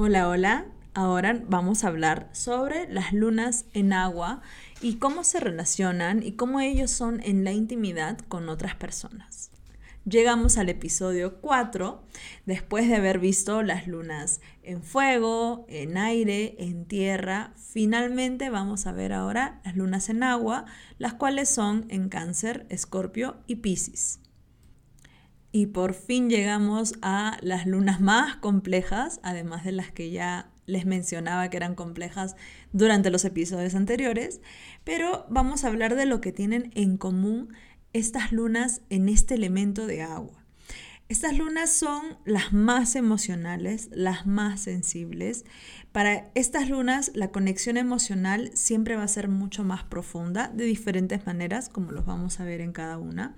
Hola, hola. Ahora vamos a hablar sobre las lunas en agua y cómo se relacionan y cómo ellos son en la intimidad con otras personas. Llegamos al episodio 4 después de haber visto las lunas en fuego, en aire, en tierra. Finalmente vamos a ver ahora las lunas en agua, las cuales son en cáncer, escorpio y piscis. Y por fin llegamos a las lunas más complejas, además de las que ya les mencionaba que eran complejas durante los episodios anteriores, pero vamos a hablar de lo que tienen en común estas lunas en este elemento de agua. Estas lunas son las más emocionales, las más sensibles. Para estas lunas la conexión emocional siempre va a ser mucho más profunda de diferentes maneras, como los vamos a ver en cada una.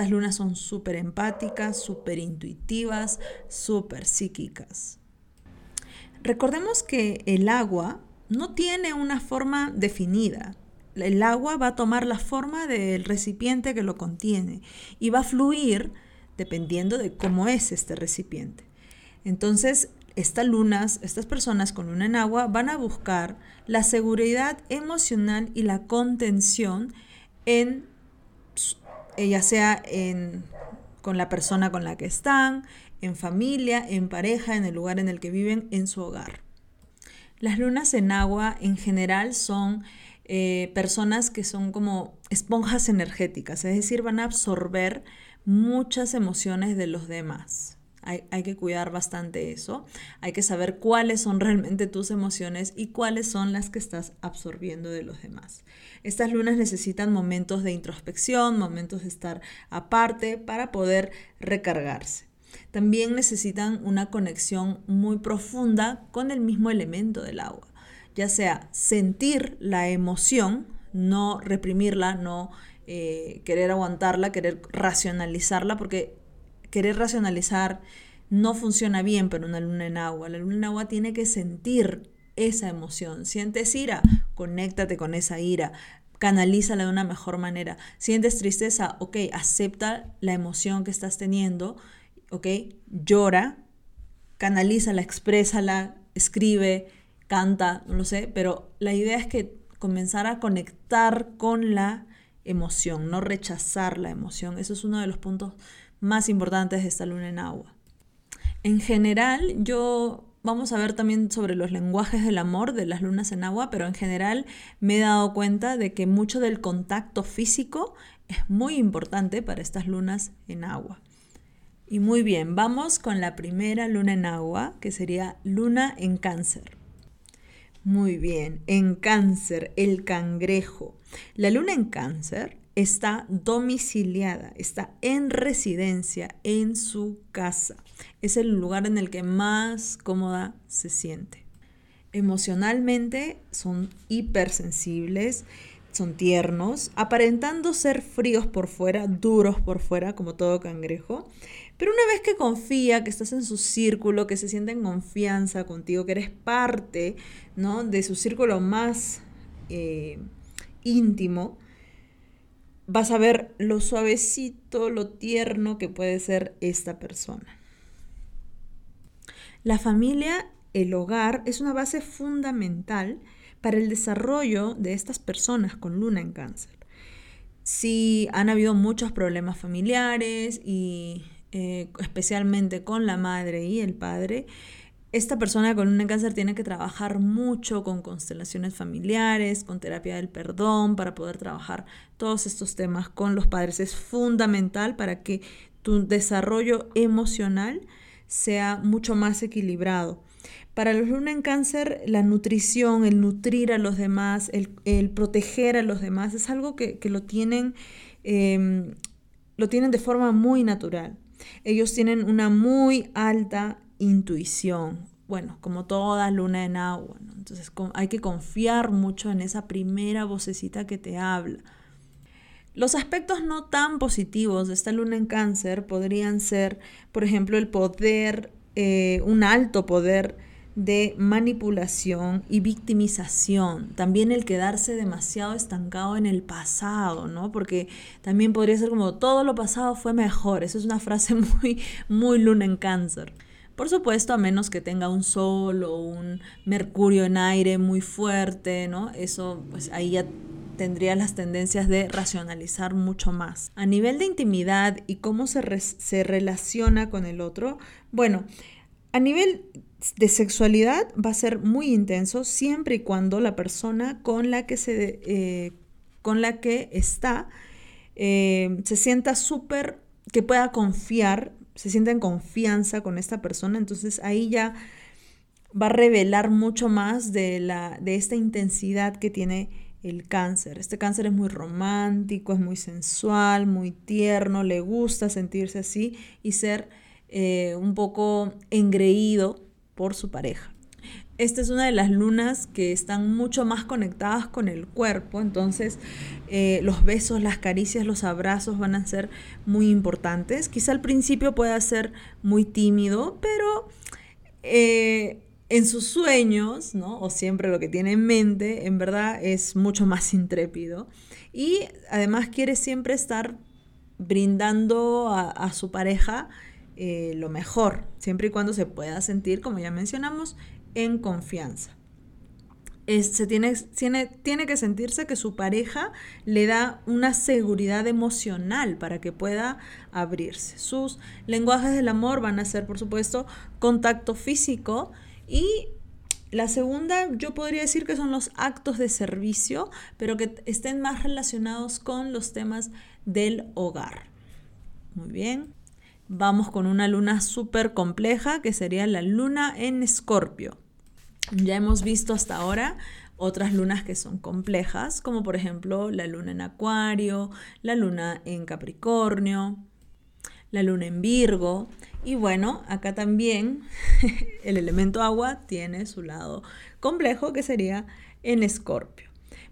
Estas lunas son súper empáticas, súper intuitivas, súper psíquicas. Recordemos que el agua no tiene una forma definida. El agua va a tomar la forma del recipiente que lo contiene y va a fluir dependiendo de cómo es este recipiente. Entonces, estas lunas, estas personas con luna en agua van a buscar la seguridad emocional y la contención en ya sea en, con la persona con la que están, en familia, en pareja, en el lugar en el que viven, en su hogar. Las lunas en agua en general son eh, personas que son como esponjas energéticas, es decir, van a absorber muchas emociones de los demás. Hay, hay, que cuidar bastante eso. Hay que saber cuáles son realmente tus emociones y cuáles son las que estás absorbiendo de los demás. Estas lunas necesitan momentos de introspección, momentos de estar aparte para poder recargarse. También necesitan una conexión muy profunda con el mismo elemento del agua, ya sea sentir la emoción, no reprimirla, no eh, querer aguantarla, querer racionalizarla, porque querer racionalizar no funciona bien para una luna en agua. La luna en agua tiene que sentir esa emoción. Sientes ira, conéctate con esa ira, canalízala de una mejor manera. Sientes tristeza, ok, acepta la emoción que estás teniendo, ok, llora, canalízala, exprésala, escribe, canta, no lo sé, pero la idea es que comenzar a conectar con la emoción, no rechazar la emoción. Eso es uno de los puntos más importantes de esta luna en agua. En general, yo vamos a ver también sobre los lenguajes del amor de las lunas en agua, pero en general me he dado cuenta de que mucho del contacto físico es muy importante para estas lunas en agua. Y muy bien, vamos con la primera luna en agua, que sería luna en cáncer. Muy bien, en cáncer, el cangrejo. La luna en cáncer está domiciliada, está en residencia en su casa. Es el lugar en el que más cómoda se siente. Emocionalmente son hipersensibles, son tiernos, aparentando ser fríos por fuera, duros por fuera, como todo cangrejo. Pero una vez que confía, que estás en su círculo, que se siente en confianza contigo, que eres parte ¿no? de su círculo más eh, íntimo, vas a ver lo suavecito, lo tierno que puede ser esta persona. La familia, el hogar, es una base fundamental para el desarrollo de estas personas con luna en cáncer. Si han habido muchos problemas familiares y eh, especialmente con la madre y el padre, esta persona con un cáncer tiene que trabajar mucho con constelaciones familiares, con terapia del perdón, para poder trabajar todos estos temas con los padres. Es fundamental para que tu desarrollo emocional sea mucho más equilibrado. Para los luna en cáncer, la nutrición, el nutrir a los demás, el, proteger a los demás, es algo que, lo, tienen, em, lo tienen de forma muy natural. Ellos tienen una muy alta intuición, bueno, como toda luna en agua. Entonces hay que confiar mucho en esa primera vocecita que te habla. Los aspectos no tan positivos de esta luna en cáncer podrían ser, por ejemplo, el poder, eh, un alto poder de manipulación y victimización. También el quedarse demasiado estancado en el pasado, ¿no? Porque también podría ser como todo lo pasado fue mejor. Esa es una frase muy, muy luna en cáncer Por supuesto, a menos que tenga un sol o un mercurio en aire muy fuerte, ¿no? Eso, pues ahí ya tendría las tendencias de racionalizar mucho más. A nivel de intimidad y cómo se, se relaciona con el otro, bueno, a nivel de sexualidad va a ser muy intenso siempre y cuando la persona con la que, se, eh, con la que está eh, se sienta súper, que pueda confiar, se sienta en confianza con esta persona, entonces ahí ya va a revelar mucho más de, la, de esta intensidad que tiene el cáncer. Este cáncer es muy romántico, es muy sensual, muy tierno, le gusta sentirse así y ser eh, un poco engreído por su pareja. Esta es una de las lunas que están mucho más conectadas con el cuerpo, entonces eh, los besos, las caricias, los abrazos van a ser muy importantes. Quizá al principio pueda ser muy tímido, pero eh, en sus sueños, ¿no? o siempre lo que tiene en mente, en verdad es mucho más intrépido. Y además quiere siempre estar brindando a su pareja eh, lo mejor, siempre y cuando se pueda sentir, como ya mencionamos, en confianza. se tiene, tiene, tiene que sentirse que su pareja le da una seguridad emocional para que pueda abrirse. Sus lenguajes del amor van a ser, por supuesto, contacto físico y la segunda, yo podría decir que son los actos de servicio, pero que estén más relacionados con los temas del hogar. Muy bien. Vamos con una luna súper compleja que sería la luna en escorpio. Ya hemos visto hasta ahora otras lunas que son complejas, como por ejemplo la luna en acuario, la luna en capricornio, la luna en Virgo. Y bueno, acá también el elemento agua tiene su lado complejo que sería en escorpio.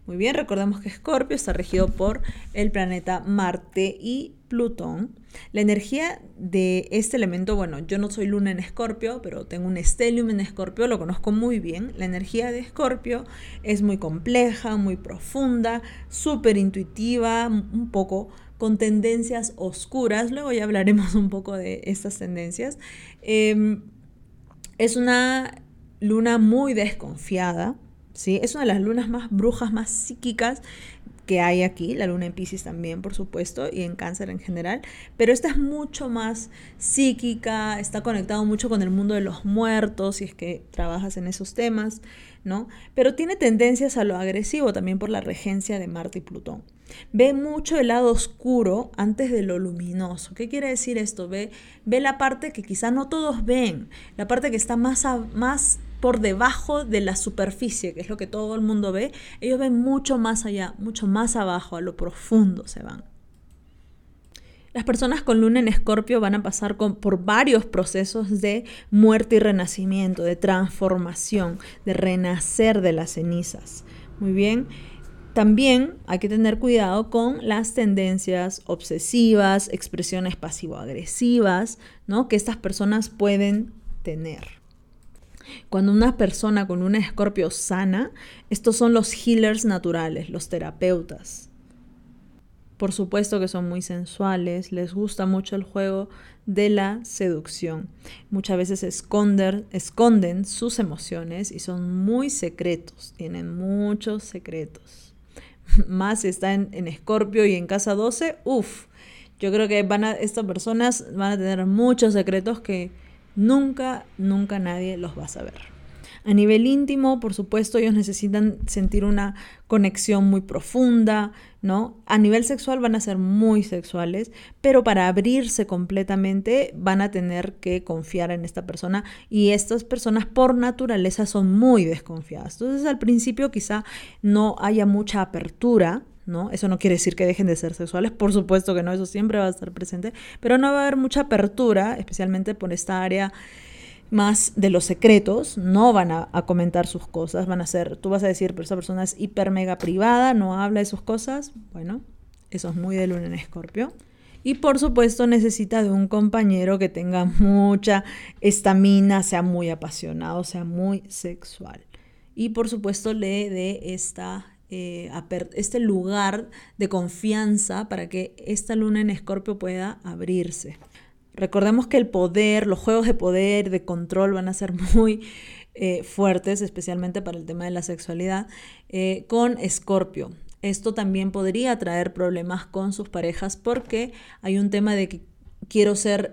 Muy bien, recordemos que Escorpio está regido por el planeta Marte y Plutón. La energía de este elemento, bueno, yo no soy luna en Escorpio, pero tengo un estelium en Escorpio, lo conozco muy bien. La energía de Escorpio es muy compleja, muy profunda, súper intuitiva, un poco con tendencias oscuras. Luego ya hablaremos un poco de estas tendencias. Em, es una luna muy desconfiada es una de las lunas más brujas, más psíquicas que hay aquí, la luna en Pisces también, por supuesto, y en cáncer en general, pero esta es mucho más psíquica, está conectado mucho con el mundo de los muertos, si es que trabajas en esos temas, ¿no? Pero tiene tendencias a lo agresivo también por la regencia de Marte y Plutón. Ve mucho el lado oscuro antes de lo luminoso. ¿Qué quiere decir esto? Ve, ve la parte que quizá no todos ven, la parte que está más, más por debajo de la superficie, que es lo que todo el mundo ve, ellos ven mucho más allá, mucho más abajo, a lo profundo se van. Las personas con luna en escorpio van a pasar por varios procesos de muerte y renacimiento, de transformación, de renacer de las cenizas. Muy bien. También hay que tener cuidado con las tendencias obsesivas, expresiones pasivo-agresivas, ¿no? que estas personas pueden tener. Cuando una persona con un escorpio sana, estos son los healers naturales, los terapeutas. Por supuesto que son muy sensuales, les gusta mucho el juego de la seducción. Muchas veces esconden, esconden sus emociones y son muy secretos, tienen muchos secretos. Más si está en, Escorpio y en casa 12, uff, yo creo que van a, estas personas van a tener muchos secretos que Nunca, nunca nadie los va a saber. A nivel íntimo, por supuesto, ellos necesitan sentir una conexión muy profunda, ¿no? A nivel sexual van a ser muy sexuales, pero para abrirse completamente van a tener que confiar en esta persona y estas personas por naturaleza son muy desconfiadas. Entonces al principio quizá no haya mucha apertura, ¿no? Eso no quiere decir que dejen de ser sexuales, por supuesto que no, eso siempre va a estar presente, pero no va a haber mucha apertura, especialmente por esta área más de los secretos, no van a, comentar sus cosas, van a ser, tú vas a decir, pero esa persona es hiper mega privada, no habla de sus cosas, bueno, eso es muy de luna en escorpio. Y por supuesto necesita de un compañero que tenga mucha estamina, sea muy apasionado, sea muy sexual. Y por supuesto le dé esta eh, este lugar de confianza para que esta luna en escorpio pueda abrirse. Recordemos que el poder, los juegos de poder, de control van a ser muy eh, fuertes, especialmente para el tema de la sexualidad, eh, con Escorpio. Esto también podría traer problemas con sus parejas porque hay un tema de que quiero ser,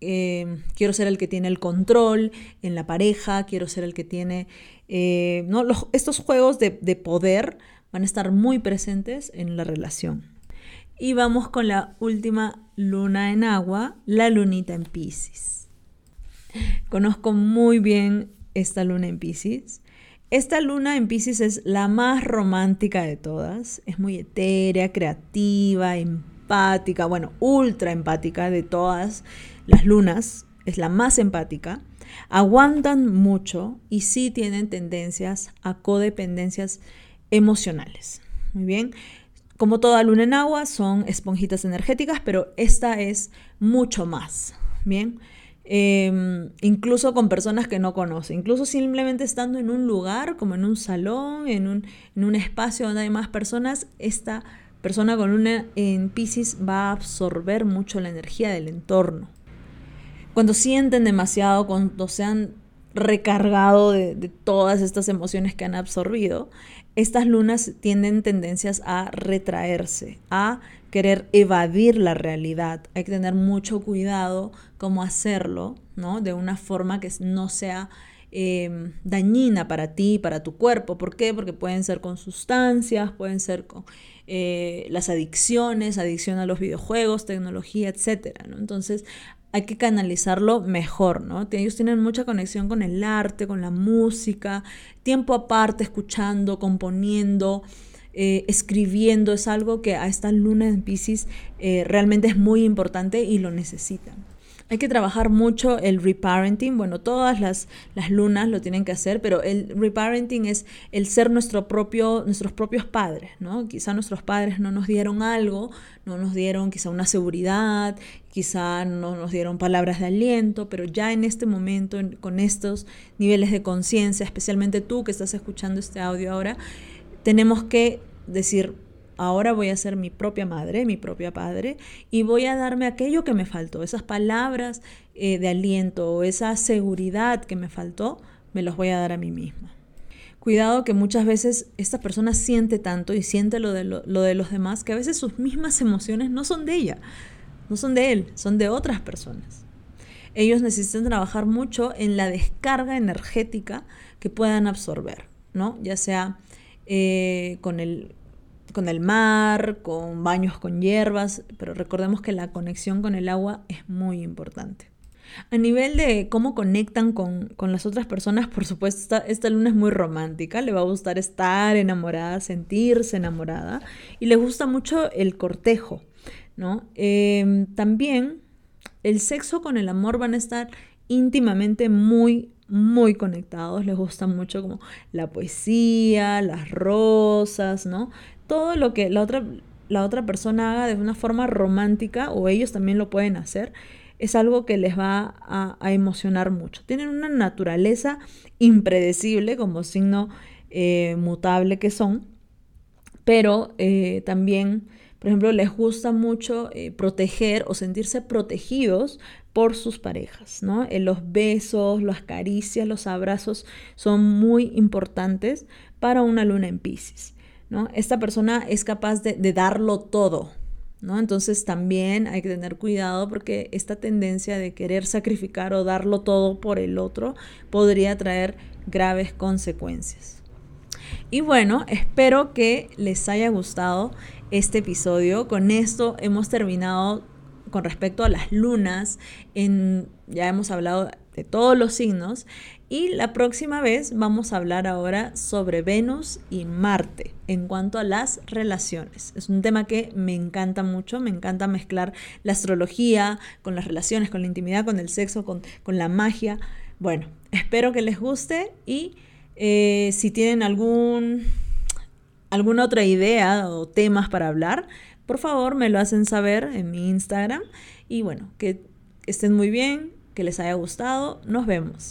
quiero ser el que tiene el control en la pareja, quiero ser el que tiene... ¿no? estos juegos de, de poder van a estar muy presentes en la relación. Y vamos con la última luna en agua, la lunita en Pisces. Conozco muy bien esta luna en Pisces. Esta luna en Pisces es la más romántica de todas. Es muy etérea, creativa, empática, bueno, ultra empática de todas las lunas. Es la más empática. Aguantan mucho y sí tienen tendencias a codependencias emocionales. Muy bien. Como toda luna en agua, son esponjitas energéticas, pero esta es mucho más. Bien. Em, incluso con personas que no conoce, incluso simplemente estando en un lugar, como en un salón, en un, en un espacio donde hay más personas, esta persona con una en Pisces va a absorber mucho la energía del entorno. Cuando sienten demasiado, cuando se han recargado de, todas estas emociones que han absorbido, estas lunas tienen tendencias a retraerse, a querer evadir la realidad. Hay que tener mucho cuidado cómo hacerlo, ¿no? De una forma que no sea em, dañina para ti, para tu cuerpo. ¿Por qué? Porque pueden ser con sustancias, pueden ser con eh, las adicciones, adicción a los videojuegos, tecnología, etc. Entonces hay que canalizarlo mejor, ¿no? Ellos tienen mucha conexión con el arte, con la música, tiempo aparte, escuchando, componiendo, eh, escribiendo, es algo que a esta luna en Pisces eh, realmente es muy importante y lo necesitan. Hay que trabajar mucho el reparenting. Bueno, todas las, las, lunas lo tienen que hacer, pero el reparenting es el ser nuestro propio, nuestros propios padres, ¿no? Quizá nuestros padres no nos dieron algo, no nos dieron quizá una seguridad, quizá no nos dieron palabras de aliento, pero ya en este momento, con estos niveles de conciencia, especialmente tú que estás escuchando este audio ahora, tenemos que decir, ahora voy a ser mi propia madre, mi propia padre, y voy a darme aquello que me faltó, esas palabras eh, de aliento esa seguridad que me faltó, me los voy a dar a mí misma. Cuidado que muchas veces esta persona siente tanto y siente lo de, lo, de los demás que a veces sus mismas emociones no son de ella, no son de él, son de otras personas. Ellos necesitan trabajar mucho en la descarga energética que puedan absorber, ¿no? Ya sea eh, con el con el mar, con baños con hierbas, pero recordemos que la conexión con el agua es muy importante. A nivel de cómo conectan con, las otras personas, por supuesto, esta, luna es muy romántica, le va a gustar estar enamorada, sentirse enamorada, y le gusta mucho el cortejo, ¿no? Em, también el sexo con el amor van a estar íntimamente muy, muy conectados, les gusta mucho como la poesía, las rosas, ¿no? Todo lo que la otra, la otra persona haga de una forma romántica, o ellos también lo pueden hacer, es algo que les va a, emocionar mucho. Tienen una naturaleza impredecible como signo eh, mutable que son, pero eh, también, por ejemplo, les gusta mucho eh, proteger o sentirse protegidos por sus parejas, ¿no? los besos, las caricias, los abrazos son muy importantes para una luna en Pisces. Esta persona es capaz de, darlo todo, ¿no? Entonces también hay que tener cuidado porque esta tendencia de querer sacrificar o darlo todo por el otro podría traer graves consecuencias. Y bueno, espero que les haya gustado este episodio. Con esto hemos terminado con respecto a las lunas. En, ya hemos hablado de todos los signos y la próxima vez vamos a hablar ahora sobre Venus y Marte en cuanto a las relaciones. Es un tema que me encanta mucho, me encanta mezclar la astrología con las relaciones, con la intimidad, con el sexo, con, la magia. Bueno, espero que les guste y eh, si tienen algún, alguna otra idea o temas para hablar, por favor me lo hacen saber en mi Instagram. Y bueno, que estén muy bien, que les haya gustado. Nos vemos.